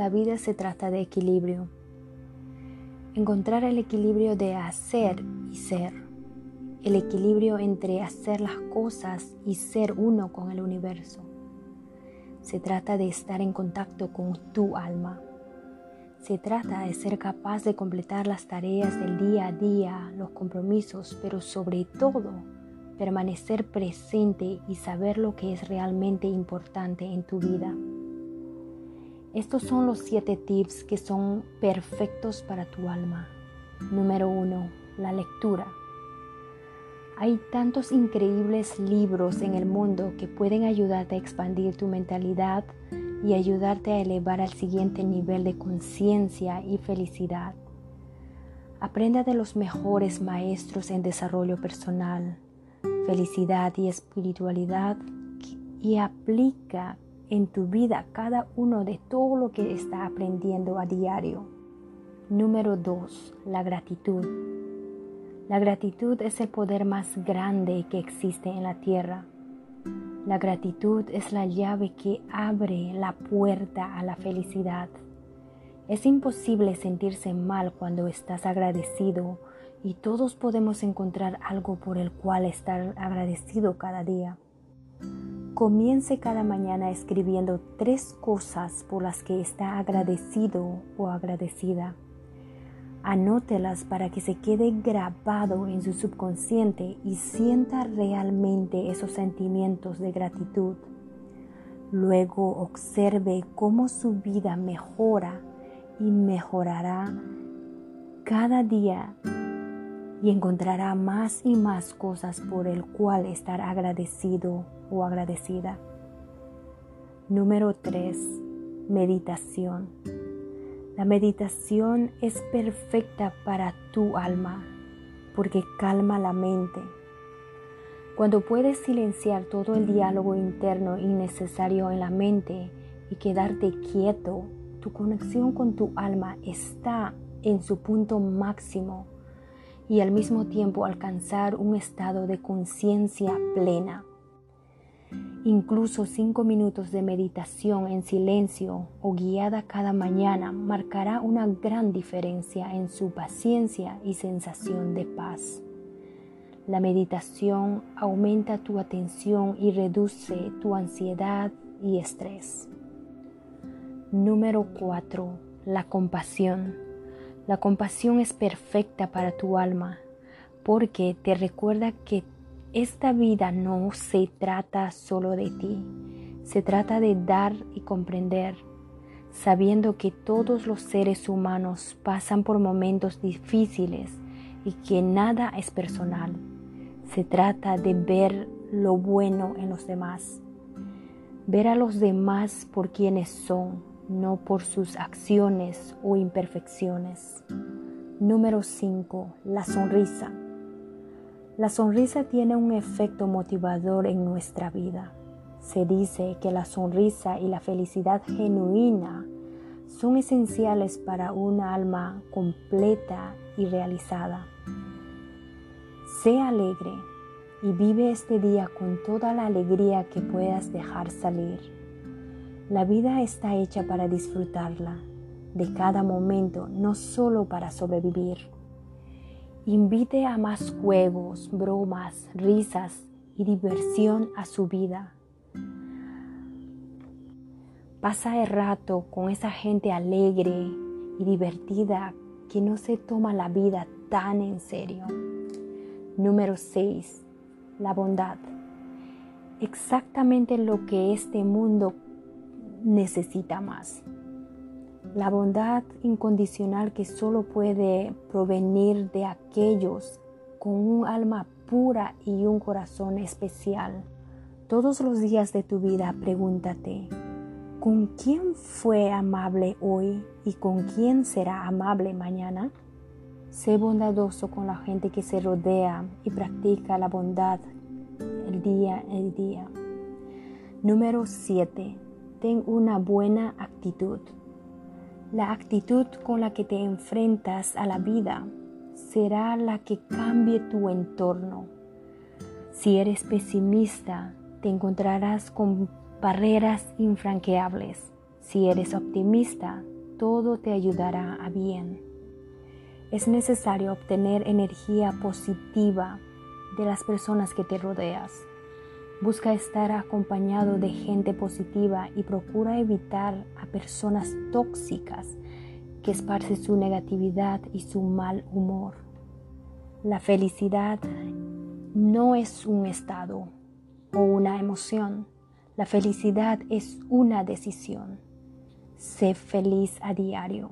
la vida se trata de equilibrio. Encontrar el equilibrio de hacer y ser. El equilibrio entre hacer las cosas y ser uno con el universo. Se trata de estar en contacto con tu alma. Se trata de ser capaz de completar las tareas del día a día, los compromisos, pero sobre todo permanecer presente y saber lo que es realmente importante en tu vida. Estos son los siete tips que son perfectos para tu alma. Número uno, la lectura. Hay tantos increíbles libros en el mundo que pueden ayudarte a expandir tu mentalidad y ayudarte a elevar al siguiente nivel de conciencia y felicidad. Aprenda de los mejores maestros en desarrollo personal, felicidad y espiritualidad y aplica en tu vida cada uno de todo lo que está aprendiendo a diario. Número 2. La gratitud. La gratitud es el poder más grande que existe en la tierra. La gratitud es la llave que abre la puerta a la felicidad. Es imposible sentirse mal cuando estás agradecido y todos podemos encontrar algo por el cual estar agradecido cada día. Comience cada mañana escribiendo tres cosas por las que está agradecido o agradecida. Anótelas para que se quede grabado en su subconsciente y sienta realmente esos sentimientos de gratitud. Luego observe cómo su vida mejora y mejorará cada día y encontrará más y más cosas por el cual estar agradecido o agradecida. Número 3. Meditación. La meditación es perfecta para tu alma porque calma la mente. Cuando puedes silenciar todo el diálogo interno innecesario en la mente y quedarte quieto, tu conexión con tu alma está en su punto máximo y al mismo tiempo alcanzar un estado de conciencia plena. Incluso cinco minutos de meditación en silencio o guiada cada mañana marcará una gran diferencia en su paciencia y sensación de paz. La meditación aumenta tu atención y reduce tu ansiedad y estrés. Número 4. La compasión. La compasión es perfecta para tu alma porque te recuerda que esta vida no se trata solo de ti, se trata de dar y comprender, sabiendo que todos los seres humanos pasan por momentos difíciles y que nada es personal. Se trata de ver lo bueno en los demás, ver a los demás por quienes son, no por sus acciones o imperfecciones. Número 5. La sonrisa. La sonrisa tiene un efecto motivador en nuestra vida. Se dice que la sonrisa y la felicidad genuina son esenciales para una alma completa y realizada. Sé alegre y vive este día con toda la alegría que puedas dejar salir. La vida está hecha para disfrutarla de cada momento, no solo para sobrevivir. Invite a más juegos, bromas, risas y diversión a su vida. Pasa el rato con esa gente alegre y divertida que no se toma la vida tan en serio. Número 6. La bondad. Exactamente lo que este mundo necesita más. La bondad incondicional que solo puede provenir de aquellos con un alma pura y un corazón especial. Todos los días de tu vida pregúntate, ¿con quién fue amable hoy y con quién será amable mañana? Sé bondadoso con la gente que se rodea y practica la bondad el día el día. Número 7 ten una buena actitud. La actitud con la que te enfrentas a la vida será la que cambie tu entorno. Si eres pesimista, te encontrarás con barreras infranqueables. Si eres optimista, todo te ayudará a bien. Es necesario obtener energía positiva de las personas que te rodeas. Busca estar acompañado de gente positiva y procura evitar a personas tóxicas que esparcen su negatividad y su mal humor. La felicidad no es un estado o una emoción. La felicidad es una decisión. Sé feliz a diario.